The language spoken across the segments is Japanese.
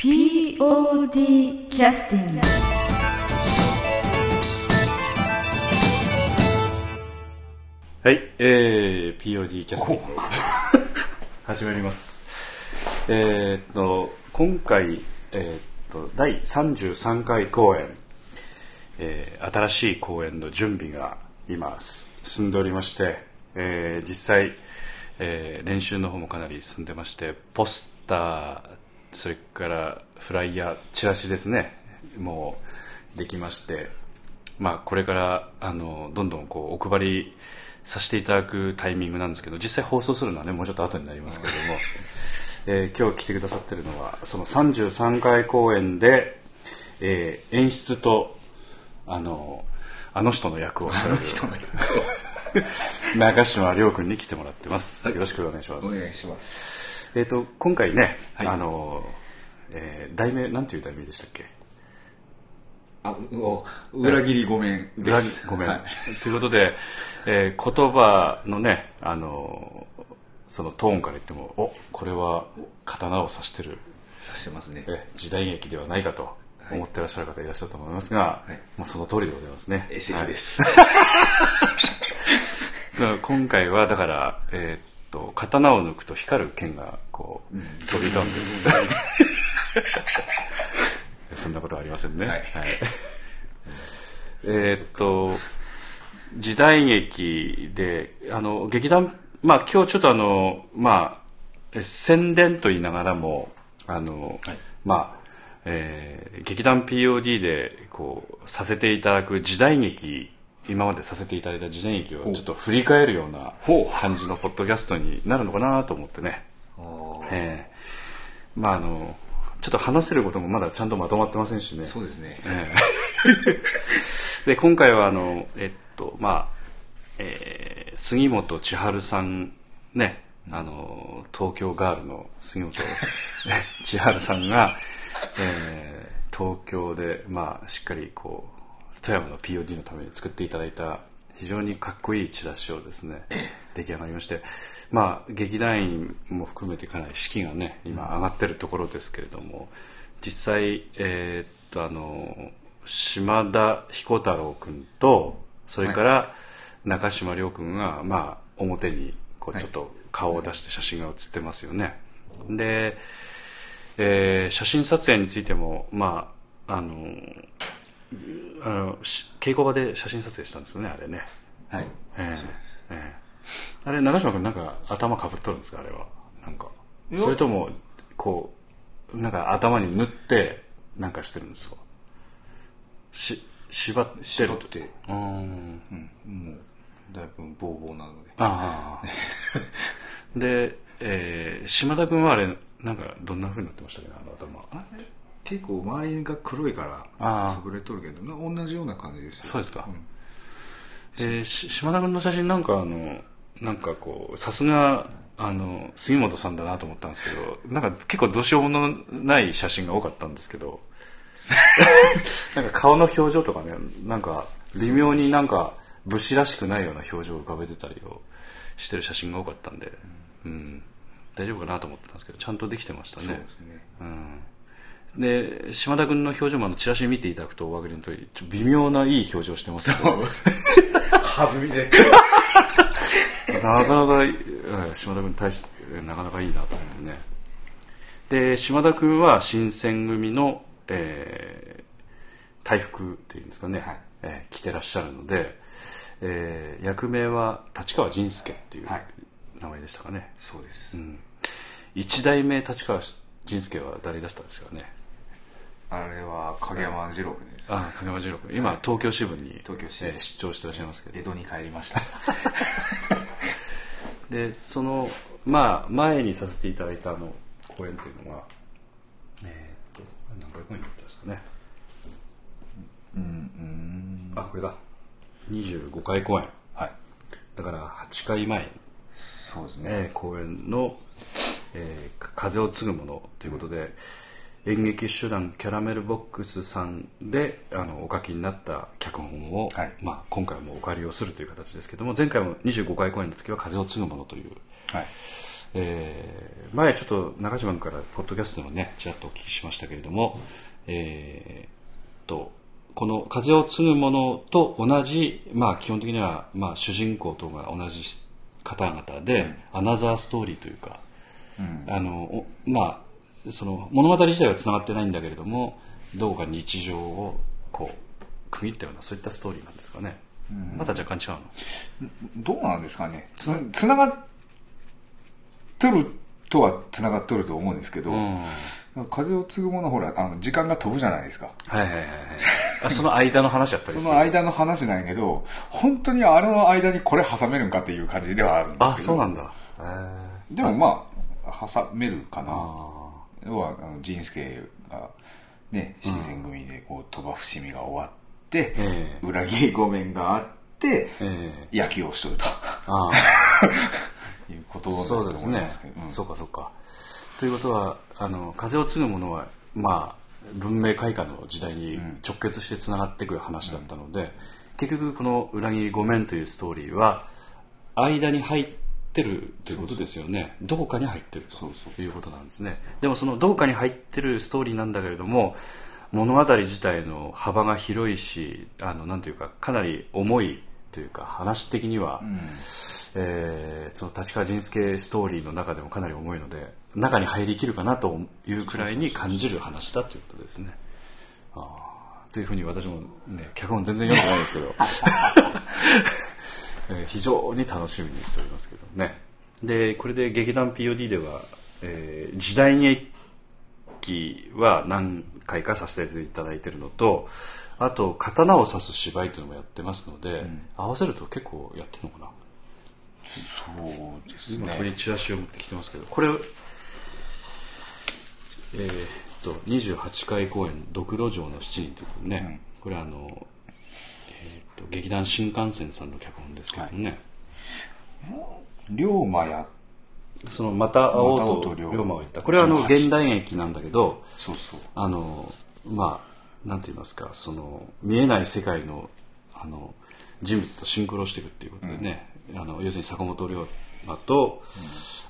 POD キャスティングはい、えー、POD キャスティング始まります。えーっと、今回、えーっと、第33回公演、えー新しい公演の準備が今す進んでおりまして、えー実際、えー練習の方もかなり進んでまして、ポスター、それからフライヤー、チラシですね、もうできまして、まあ、これからあのどんどんこうお配りさせていただくタイミングなんですけど実際放送するのはねもうちょっと後になりますけれども、えー今日来てくださってるのはその33回公演で、えー演出とあのあの人の役をされる中島亮君に来てもらってます、よろしくお願いします。お願いします。えー、と今回ね、はい。あのえー題名なんていう題名でしたっけ？あ、お裏切りごめんで裏す。ごめん、はい。ということで、えー言葉のねあのそのトーンから言ってもおこれは刀を刺してる。さしてますね。え時代劇ではないかと思ってらっしゃる方いらっしゃると思いますが、はい。まあ、その通りでございますね。SF です。今回はだから、えーっと刀を抜くと光る剣がこう、飛び交うんでそんなことはありませんね。はい。えーっと時代劇であの劇団まあ今日ちょっとあのまあえ宣伝と言いながらもあの、はい。まあえー劇団 POD でこうさせていただく時代劇今までさせていただいた時代劇をちょっと振り返るような感じのポッドキャストになるのかなと思ってね、えーまああのちょっと話せることもまだちゃんとまとまってませんしね。そうですね。で今回はあのえっとまあ、えー杉本千春さんねあの東京ガールの杉本。千春さんが、えー東京でまあしっかりこう富山の POD のために作っていただいた非常にかっこいいチラシをですね出来上がりましてまあ劇団員も含めてかなり士気がね今上がってるところですけれども実際えーっとあの島田彦太郎君とそれから中島亮君が、まあ、表にこうちょっと顔を出して写真が写ってますよね。で、えー写真撮影についても、まあ、あのあのし稽古場で写真撮影したんですよねあれね、はい。ええそうです。ええ。あれ長島君なんか頭かぶっとるんですかあれは。なんか。それともこうなんか頭に塗ってなんかしてるんですか？し縛ってる縛って。うーん。うん、もう、だいぶボーボーなので。ああ で、えー島田君はあれなんかどんな風になってましたっけねあの頭。あれ？結構周りが黒いかあらー潰れとるけどな同じような感じですよ。そうですか。ん。えーし島田君の写真なんかあのなんかこうさすがあの杉本さんだなと思ったんですけどなんか結構どうしようもない写真が多かったんですけど なんか顔の表情とかねなんか微妙になんか武士らしくないような表情を浮かべてたりをしてる写真が多かったんで、うん、大丈夫かなと思ってたんですけどちゃんとできてましたね。そうですね。うんで島田君の表情もあのチラシ見ていただくとお分かりの通りちょ微妙ないい表情してますけど弾みで。なかなか、うん島田君大しなかなかいいなと思ってね。で、島田君は新選組の、えー、大服っていうんですかね、はいえー着てらっしゃるので、えー役名は立川仁介っていうはい名前でしたかね。そうです。一代目立川仁介は誰出したんですかね。あれは影山二郎君です。あ、影山十郎君。今、東京支部に、東京支部えー出張してらっしゃいますけど。江戸に帰りました。でそのまあ前にさせていただいたあの公演というのがえーっと何回公演だったんですかねうん、うん。あこれだ25回公演はい。だから8回前、そうですね。えー公演の、えー風を継ぐもの」ということで、演劇集団キャラメルボックスさんであのお書きになった脚本を、はい。まあ、今回もお借りをするという形ですけども前回も25回公演の時は「風を継ぐもの」というはい。えー前ちょっと中島君からポッドキャストのねちらっとお聞きしましたけれども、えーとこの「風を継ぐもの」と同じ、まあ、基本的には、まあ、主人公とが同じ方々で、アナザーストーリーというか、あのおまあその物語自体はつながってないんだけれどもどうか日常をこう区切ったようなそういったストーリーなんですかね、また若干違うの。どうなんですかね。つつながっとるとはつながっとると思うんですけど、うん。風を継ぐものほらあの時間が飛ぶじゃないですか。はいはいはいはい。あその間の話だったりする。その間の話なんやけど本当にあれの間にこれ挟めるんかっていう感じではあるんですけど。あそうなんだ。でもまあ挟めるかな。あ要はあの仁助がね新選組でこう鳥羽伏見が終わって、ええ。裏切り御免があってええ。野球をしとるとあ いうことあだと思いそうですね。ますけど、うん。そうかそうか。ということはあの風を継ぐものはまあ文明開化の時代に直結してつながっていく話だったので、結局この「裏切り御免」というストーリーは間に入ってるということですよね。どこかに入ってるそうということなんですね。でもそのどこかに入ってるストーリーなんだけれども物語自体の幅が広いしあのなんていうかかなり重いというか話的には、えーその立川仁助ストーリーの中でもかなり重いので中に入りきるかなというくらいに感じる話だということですね。あー。というふうに私もね脚本全然読んでないですけど、えー非常に楽しみにしておりますけどね。でこれで劇団 POD では、えー時代劇は何回かさせていただいているのとあと刀を刺す芝居というのもやってますので、合わせると結構やってるのかな。そうです今ね。ここにチラシを持ってきてますけどこれえーっと28回公演「ドクロ城の七人」ということでね、これあの、と劇団新幹線さんの脚本ですけどね、龍馬や。その「また会おうと龍馬龍馬が言った。これはあの18現代劇なんだけどそうそう。あのまあなんて言いますかその見えない世界のあの人物とシンクロしていくっていうことでね、あの要するに坂本龍馬と、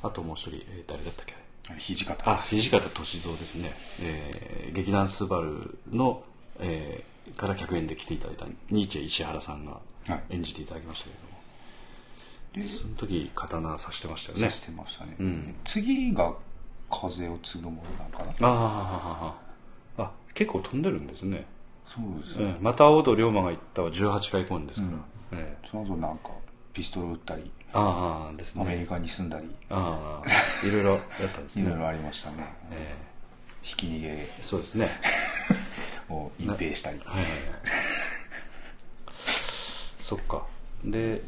あともう一人、えー誰だったっけ？土方。あ土方歳三ですね、えー劇団スバルの、えーから客演で来ていただいたニーチェ石原さんがはい。演じていただきましたけれども、その時刀刺してましたよね。さしてましたね、次が風を継ぐものなんかなああああ結構飛んでるんですね、そうですね、ええまた青戸龍馬が言ったは18回公演ですから、ええ。その後なんかピストル撃ったりああですね。アメリカに住んだり、ああいろいろやったんですね。いろいろありましたね、えひき逃げ。えそうですね を隠蔽したりはいはいはい。そっか。で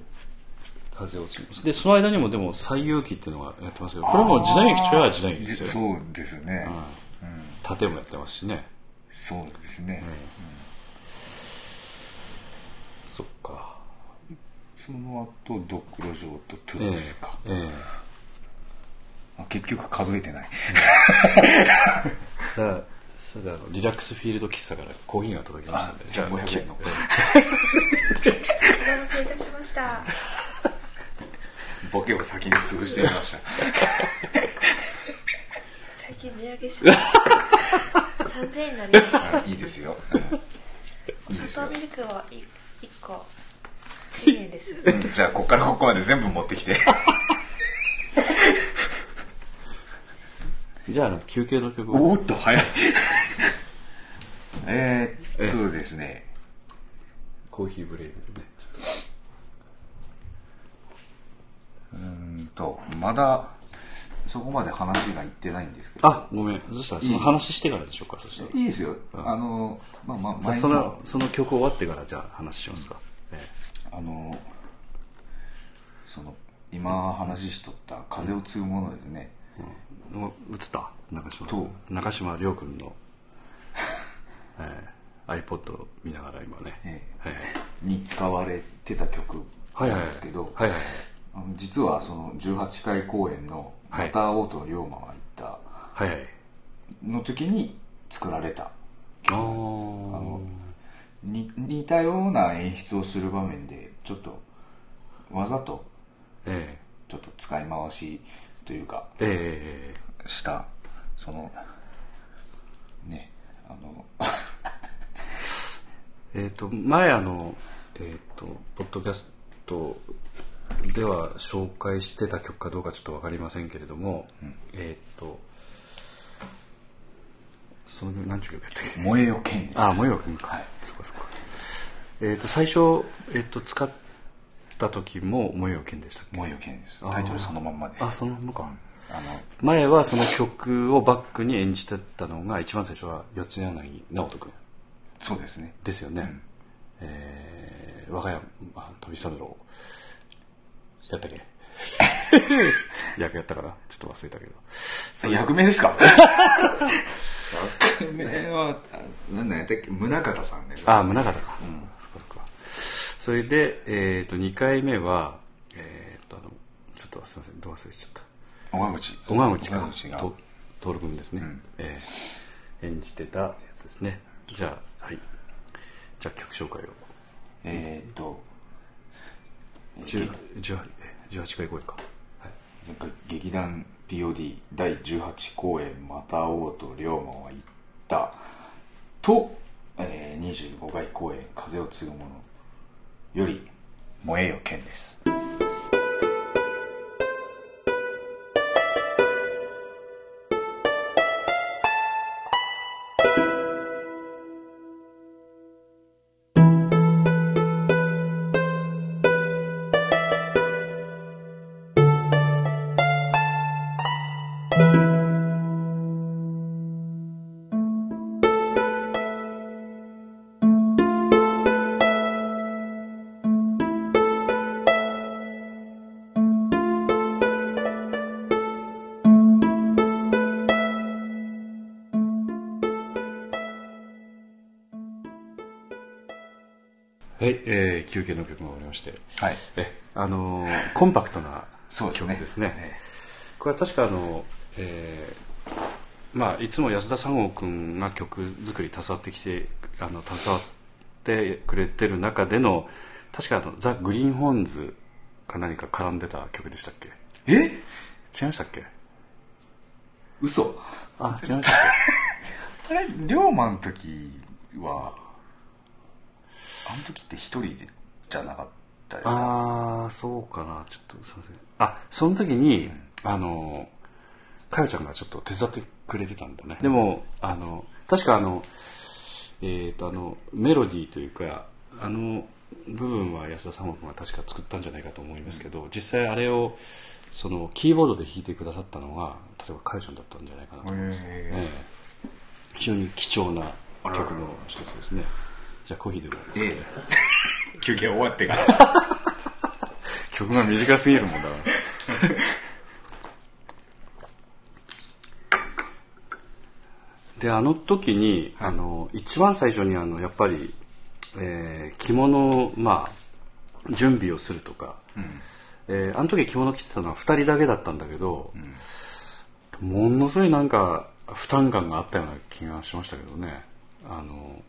風を継ぐでその間にもでも「西遊記」っていうのがやってますけどこれも時代劇中は時代劇ですよそうですね、盾もやってますしね。そうですね、そっか。その後ドクロ城とトゥええースか、えあ結局数えてない。え じゃあそれであのリラックスフィールド喫茶からコーヒーが届きましたのであ1500円のえお待たせいたしました。ボケを先に潰してみました。最近値上げしました。三千円になりました。あいいですよ、砂糖ミルクは一一個。千円です。うんじゃあここからここまで全部持ってきて。じゃああの休憩の曲を。おーっと早いえーっとですね。コーヒーブレイクでね。ちょっとうーんとまだそこまで話がいってないんですけど。あごめん。そしたらその話してからでしょうか。そしたら。いいですよ。あのまあまあじゃあそのその曲終わってからじゃあ話しますか、えあのその今話しとった風を継ぐものですね、えもう映った？中島。と中島亮君の、ええ iPod を見ながら今ね、えはいはい。に使われてた曲はいはい。なんですけど、はいはい。あの実はその18回公演の「はい。また王と龍馬が行ったはいはい」の時に作られたああのに似たような演出をする場面でちょっとわざとえちょっと使い回しというかえ。したそのねあのええーと前あのえっ、とポッドキャストでは紹介してた曲かどうかちょっと分かりませんけれども、えっ、とその何ちゅう曲やったっけ？燃えよ剣です。ああ、燃えよ君か。はい。そっかそっか。えっ、と、最初、えっ、と、使った時も、燃えよ剣でしたっけ？燃えよ剣です。タイトルそのまんまです。あ、そのままか。あの前はその曲をバックに演じてたのが、一番最初は四谷柳直人君そうですねですよね。えー、我が家、まあ、飛三郎、やったっけ？役やったかな？ちょっと忘れたけど。そういう役名ですか？役名はあなんだやったっけ？宗像さんねああ、宗像か。そっかそっか。それで、えっ、と、2回目は、えっ、と、あの、ちょっとすみません、どう忘れちゃった。小川口小川口か。小川口がと徹君ですね、んえー演じてたやつですね。じゃあ、はい。じゃあ曲紹介を。えーっと10 18, 18回公演か。はい。劇団 POD 第18公演「また会おうと龍馬は言った」と、えー、25回公演「風を継ぐ者」より「燃えよ剣」ですはい、えー、休憩の曲が終わりまして。はい。え、あのーコンパクトなそうですね。曲ですね。これは確かあの、えーまあ、いつも安田三郷君が曲作り携わってきてあの携わってくれてる中での確かあのザ・グリーンホーンズか何か絡んでた曲でしたっけ？え？違いましたっけ？嘘。あ違いました。っ あれ龍馬の時はあの時って一人でじゃなかったですけか？ああそうかな。ちょっとすいません。あその時に、あのかよちゃんがちょっと手伝ってくれてたんだね。でもあの確かあのえっ、とあのメロディーというかあの部分は安田三郷君が確か作ったんじゃないかと思いますけど、実際あれをそのキーボードで弾いてくださったのが例えばかよちゃんだったんじゃないかなと思います、へええ。非常に貴重な曲の一つですねじゃあコーヒーでもええ。休憩終わってから。曲が短すぎるもんだな であの時に、あの一番最初にあのやっぱり、えー着物をまあ準備をするとか、えーあの時着物着てたのは2人だけだったんだけど、ものすごいなんか負担感があったような気がしましたけどね。あの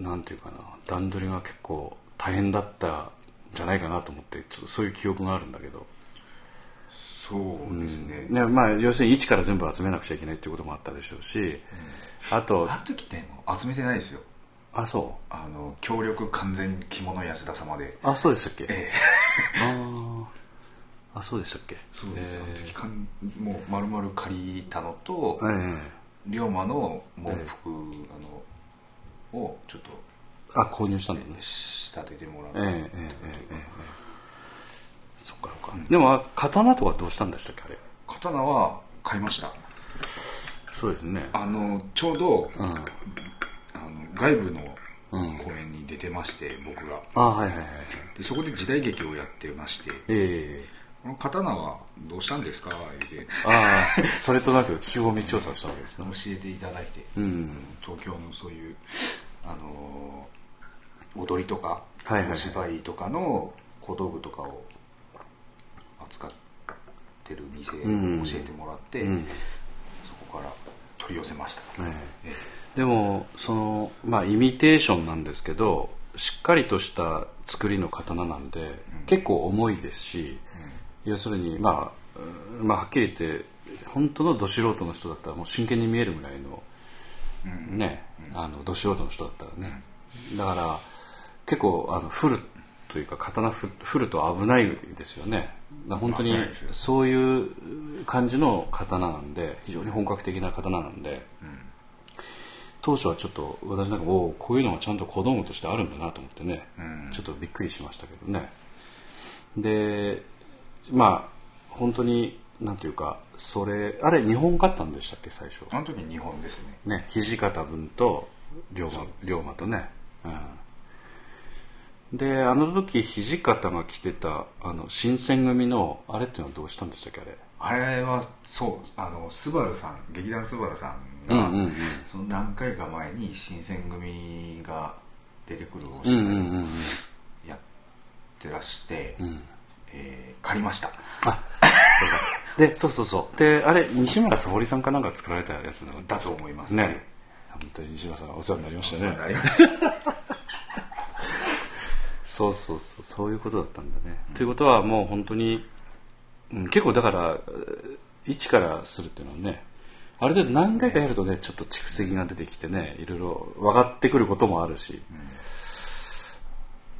なんていうかな段取りが結構大変だったんじゃないかなと思ってちょっとそういう記憶があるんだけど、そうですね、ねまあ、要するに一から全部集めなくちゃいけないっていうこともあったでしょうし、あとあの時って集めてないですよ。あそあの協力完全着物安田様で。うあそうでしたっけ、ええ。あー。あそうでしたっけ？そうです、えあの時もう丸々借りたのと、ーえ。龍馬の喪服、あのをちょっとあ購入したんだね。仕立ててもらったええええええそっかそっか、でも刀とかどうしたんでしたっけあれ？刀は買いました。そうですね。あのちょうど、うん、あの外部の公演に出てまして、僕が。あはいはいはいでそこで時代劇をやってまして。ええ。この刀はどうしたんですか？言うて。ああそれとなく聞き込み調査をしたわけですね。教えていただいて、うん。東京のそういう、あのー踊りとか、はいはいはい。お芝居とかの小道具とかを扱ってる店をうん。教えてもらって、うん。そこから取り寄せました、えええ。でもそのまあイミテーションなんですけどしっかりとした作りの刀なんで、結構重いですし、要するにまあうんまあはっきり言って本当のど素人の人だったらもう真剣に見えるぐらいの、ね、あのど素人の人だったらね、だから結構あの振るというか刀振振ると危ないですよね。本当にそういう感じの刀なんで非常に本格的な刀なんで、当初はちょっと私なんかおおこういうのがちゃんと小道具としてあるんだなと思ってね、ちょっとびっくりしましたけどね。でまあ本当になんていうかそれあれ日本勝ったんでしたっけ最初あの時日本ですね。ね土方分と龍馬龍馬とね、うん、であの時土方が着てたあの新選組のあれっていうのはどうしたんでしたっけあれ？あれはそうあのスバルさん劇団スバルさんが、うんうんうん。その何回か前に新選組が出てくるおうん芝居をうんうんうん。やってらして、んえー借りました。でそうそうそう。であれ西村沙織さんかなんか作られたやつだと思いますね。本当に西村さんお世話になりましたね。そうそうそう。そういうことだったんだね、ということはもう本当に、うん、結構だからえー一からするっていうのはねある程度何回かやるとねちょっと蓄積が出てきてねいろいろ分かってくることもあるし、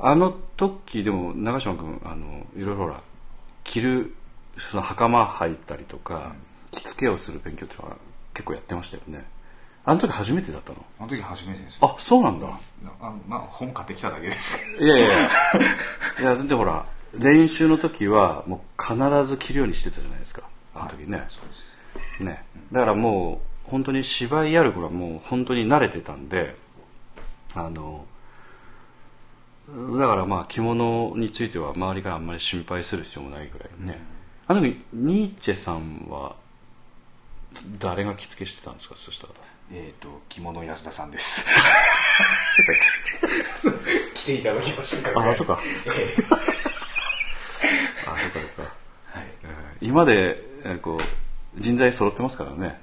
あの時でも長嶋君あのいろいろほら着るその袴履いたりとか、着付けをする勉強っていうのは結構やってましたよね。あの時初めてだったの？あの時初めてです。よあそうなんだ。あまあ本買ってきただけです。いやいやいや。いやでほら練習の時はもう必ず着るようにしてたじゃないですか。あの時ね、そうです。ね。だからもう本当に芝居やる頃はもう本当に慣れてたんであのだからまあ着物については周りからあんまり心配する必要もないぐらいね、あの時ニーチェさんは誰が着付けしてたんですかそしたら。えっ、と着物安田さんです。来ていただきましたから、ああそうか。えあそうかそうか。えはい。えー今で、えーこう人材揃ってますからね。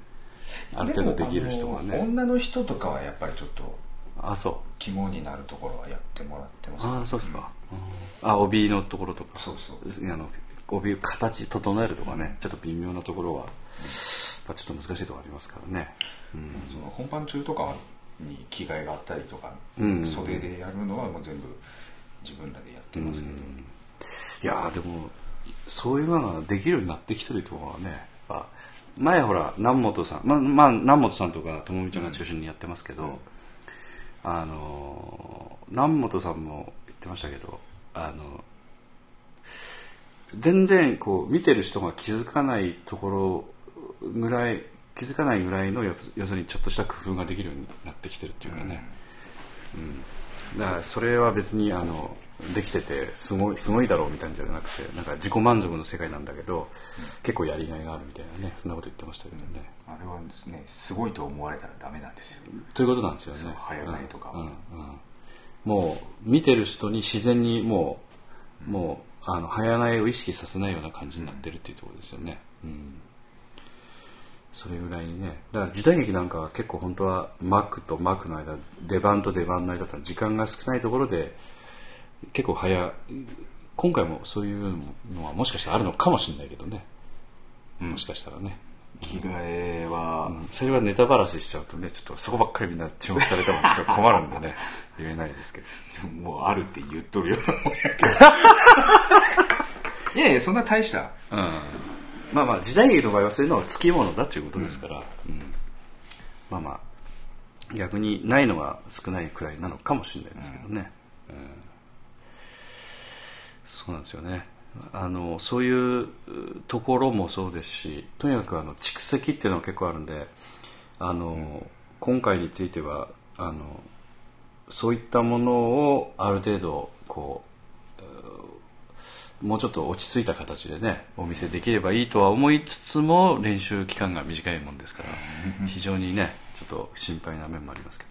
ある程度できる人がね。女の人とかはやっぱりちょっとあそう。肝になるところはやってもらってます。あそうですか、あ帯のところとか。そうそうあの帯形整えるとかね。ちょっと微妙なところは、まあちょっと難しいところありますからね、うん、その本番中とかに着替えがあったりとか、うん。袖でやるのはもう全部自分らでやってますけど、いやーでもそういうのができるようになってきてるところはね前ほら南本さんままあ南本さんとかともみちゃんが中心にやってますけど、あの南本さんも言ってましたけどあの全然こう見てる人が気づかないところぐらい気づかないぐらいの要するにちょっとした工夫ができるようになってきてるっていうかね、うん。だからそれは別にあのできててすごいすごいだろうみたいなんじゃなくてなんか自己満足の世界なんだけど、結構やりがいがあるみたいなねそんなこと言ってましたけどね、あれはですねすごいと思われたらダメなんですよ。ということなんですよね。早替えとかは。うんうんうん。もう見てる人に自然にもうもうあの早替えを意識させないような感じになってるっていうところですよね、うん。それぐらいにね。だから時代劇なんかは結構本当は幕と幕の間出番と出番の間って時間が少ないところで結構早今回もそういうのはもしかしたらあるのかもしれないけどね、もしかしたらね、着替えは、それはネタばらししちゃうとねちょっとそこばっかりみんな注目されてもちょっと困るんでね。言えないですけど。もうあるって言っとるようなもんやけど。いやいやそんな大した。うん。まあまあ時代劇の場合はそういうのはつきものだということですから、うん。まあまあ逆にないのが少ないくらいなのかもしれないですけどね、うんそうなんですよね。あのそういううところもそうですしとにかくあの蓄積っていうのは結構あるんであの、今回についてはあのそういったものをある程度こうもうちょっと落ち着いた形でねお見せできればいいとは思いつつも練習期間が短いもんですから非常にねちょっと心配な面もありますけど。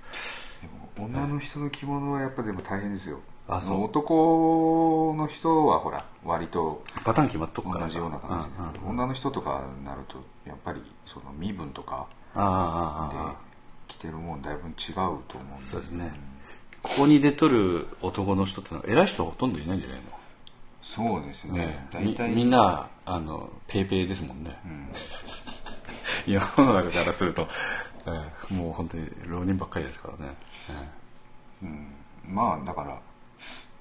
女の人の着物はやっぱでも大変ですよあそう。男の人はほら割とパターン決まっとくから。同じような感じです。けど、女の人とかになるとやっぱりその身分とかああああでああ着てるもんだいぶ違うと思うんそうですね。ここに出とる男の人ってのは偉い人はほとんどいないんじゃないの？そうですね。ね大体みみんなあのペイペイですもんね、ん。世の中からすると、えーもう本当に浪人ばっかりですからね、うん。まあだから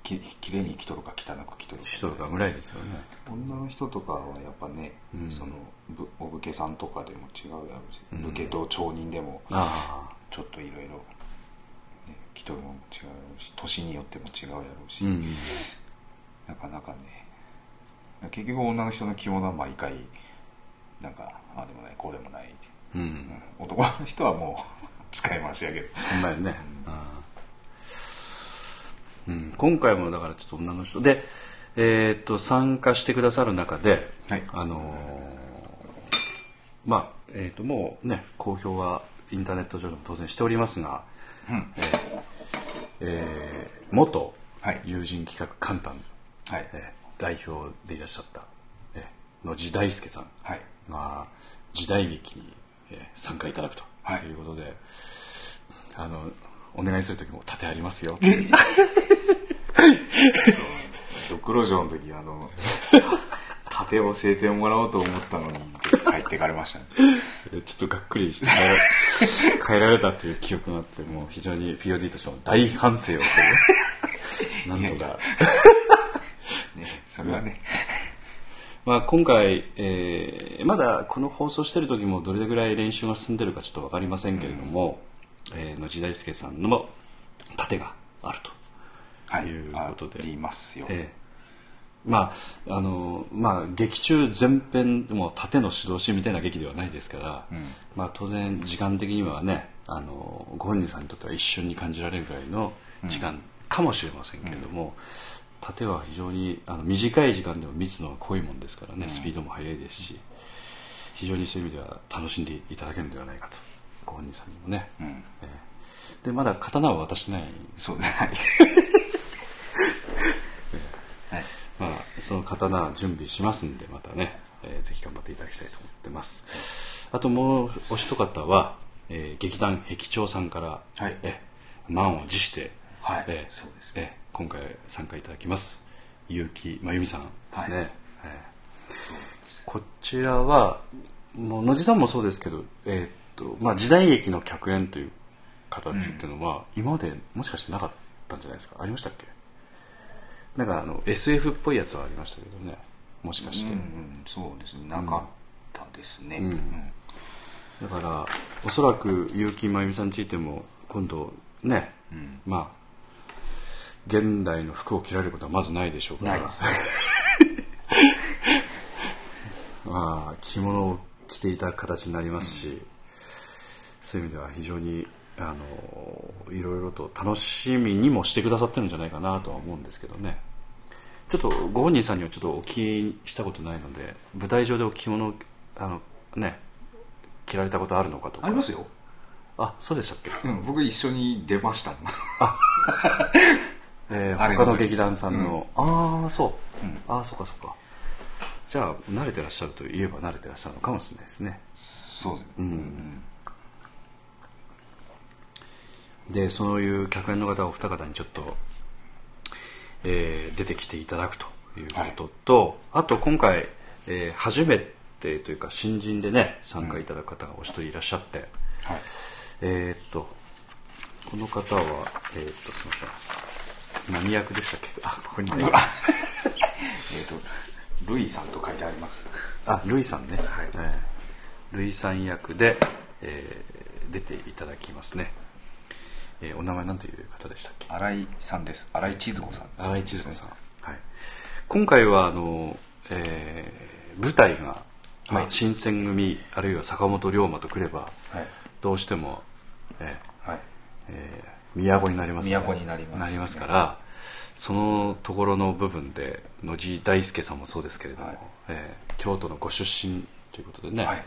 ききれいに生きとるか汚く生きとるか。しとるかぐらいですよね。女の人とかはやっぱね、うん。そのぶお武家さんとかでも違うやろうし、武家と町人でもあちょっといろいろね着とるもんも違うやろうし年によっても違うやろうし、あうん。なかなかね結局女の人の着物は毎回なんかああでもないこうでもない、うん、うん。男の人はもう 使い回しやけど。ほんまやね、うんうん、今回もだからちょっと女の人。で、えーっと参加してくださる中で、はい。あのーまあえーっともうね公表はインターネット上でも当然しておりますが、うん。えーえー元はい。友人企画簡単、はい。えー代表でいらっしゃった、えー野地大輔さんはい。が時代劇に、えー参加いただくとはい。いうことで、あのお願いする時も盾ありますよ。ってドクロ城の時あの盾を教えてもらおうと思ったのに帰ってかれましたね。ちょっとがっくりして変えられたっていう記憶があってもう非常に POD としても大反省をして なんとか。ねそれはね、まあ、今回、えーまだこの放送してる時もどれぐらい練習が進んでるかちょっと分かりませんけれども、えー野地大輔さんの盾があると。はい。いうことで。ありますよ、ええ。まああのまあ劇中全編もう盾の指導士みたいな劇ではないですから、ん。まあ、当然時間的にはねあのご本人さんにとっては一瞬に感じられるぐらいの時間かもしれませんけれども、盾は非常にあの短い時間でも密度が濃いもんですからね、スピードも速いですし非常にそういう意味では楽しんでいただけるんではないかとご本人さんにもね、うん。ええ。でまだ刀は渡してない。そうねはいはいまあ、その刀準備しますんでまたね、えーぜひ頑張っていただきたいと思ってます。あともうお一方は、えー劇団壁長さんから、はい。え満を持して、はい。えーそうです。えー今回参加いただきます。結城真由美さんですね、はい。えーこちらはもう野地さんもそうですけど、えーっとまあ、時代劇の客演という形っていうのは、今までもしかしてなかったんじゃないですか？ありましたっけ？なんかあの SF っぽいやつはありましたけどね。もしかして、うんうん。そうですね。なかったですね、うん。だからおそらく結城真由美さんについても今度ね、ん。まあ現代の服を着られることはまずないでしょうから。ないですね。まあ着物を着ていた形になりますし、そういう意味では非常にあのいろいろと楽しみにもしてくださってるんじゃないかなとは思うんですけどねちょっとご本人さんにはちょっとお聞きしたことないので舞台上でお着物をあのね着られたことあるのかとか。ありますよ、あそうでしたっけ、うん、僕一緒に出ました。もんえー 他の劇団さんの、ああそう、うん。ああそうかそうか。じゃあ慣れてらっしゃるといえば慣れてらっしゃるのかもしれないですね。そうですね、うん。でそういう客演の方お二方にちょっと、えー出てきていただくということと、あと今回、えー初めてというか新人でね参加いただく方がお一人いらっしゃって、はい。えーっとこの方はえーっとすみません。何役でしたっけ？あここに。ねえっ、とルイさんと書いてあります。あルイさんね、はい。えールイさん役で、えー出ていただきますね、えーお名前なんという方でしたっけ？新井さんです。新井千鶴子さん。新井千鶴子さん、はい、今回はあの、えー舞台が、まあはい。新選組あるいは坂本龍馬とくればはい。どうしても、えはい。ーえー都になりますから。都になります。なりますからそのところの部分で野地大輔さんもそうですけれども、はい。えー京都のご出身ということでね、はい。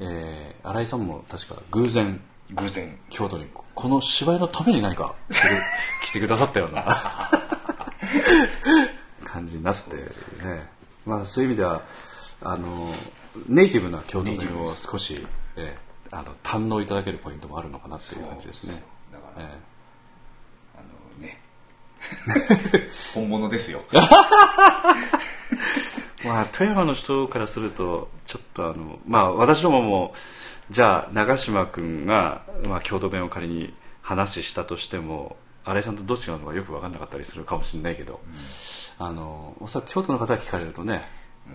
えー新井さんも確か偶然偶然。京都にこの芝居のために何か来てくださったような 感じになってね。まあそういう意味ではあのネイティブな京都弁を少し、えーあの堪能いただけるポイントもあるのかなっていう感じですね。だからえ。あのね。本物ですよ。まあ、富山の人からすると、ちょっとあの、まあ、私どもも、じゃあ、長嶋君が、まあ、郷土弁を仮に話したとしても、新井さんとどっちがのかよく分かんなかったりするかもしれないけど、あの、おそらく京都の方が聞かれるとね、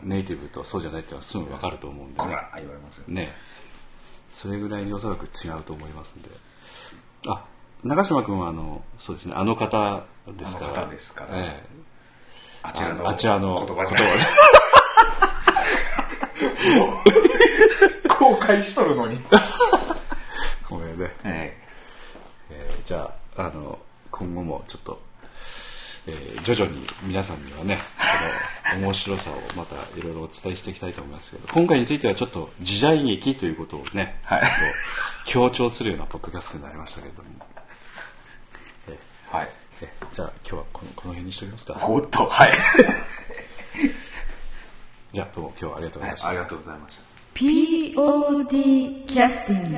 ネイティブとそうじゃないっていうのはすぐ分かると思うんでね。こら言われますよねそれぐらいにおそらく違うと思いますんで。あ、長嶋君はあの、そうですね、あの方ですから。あの方ですからええあちらのあちらの言葉で言葉 で公開しとるのに。ごめんね。はい。えーじゃあ、あの、今後もちょっと、えー徐々に皆さんにはね、この面白さをまたいろいろお伝えしていきたいと思いますけど、今回についてはちょっと時代劇ということをね、はい。強調するようなポッドキャストになりましたけれども、えはい。ーえーじゃあ今日はこのこの辺にしておきますか。おっとはい、じゃあどうも今日はありがとうございました。ありがとうございました POD キャスティング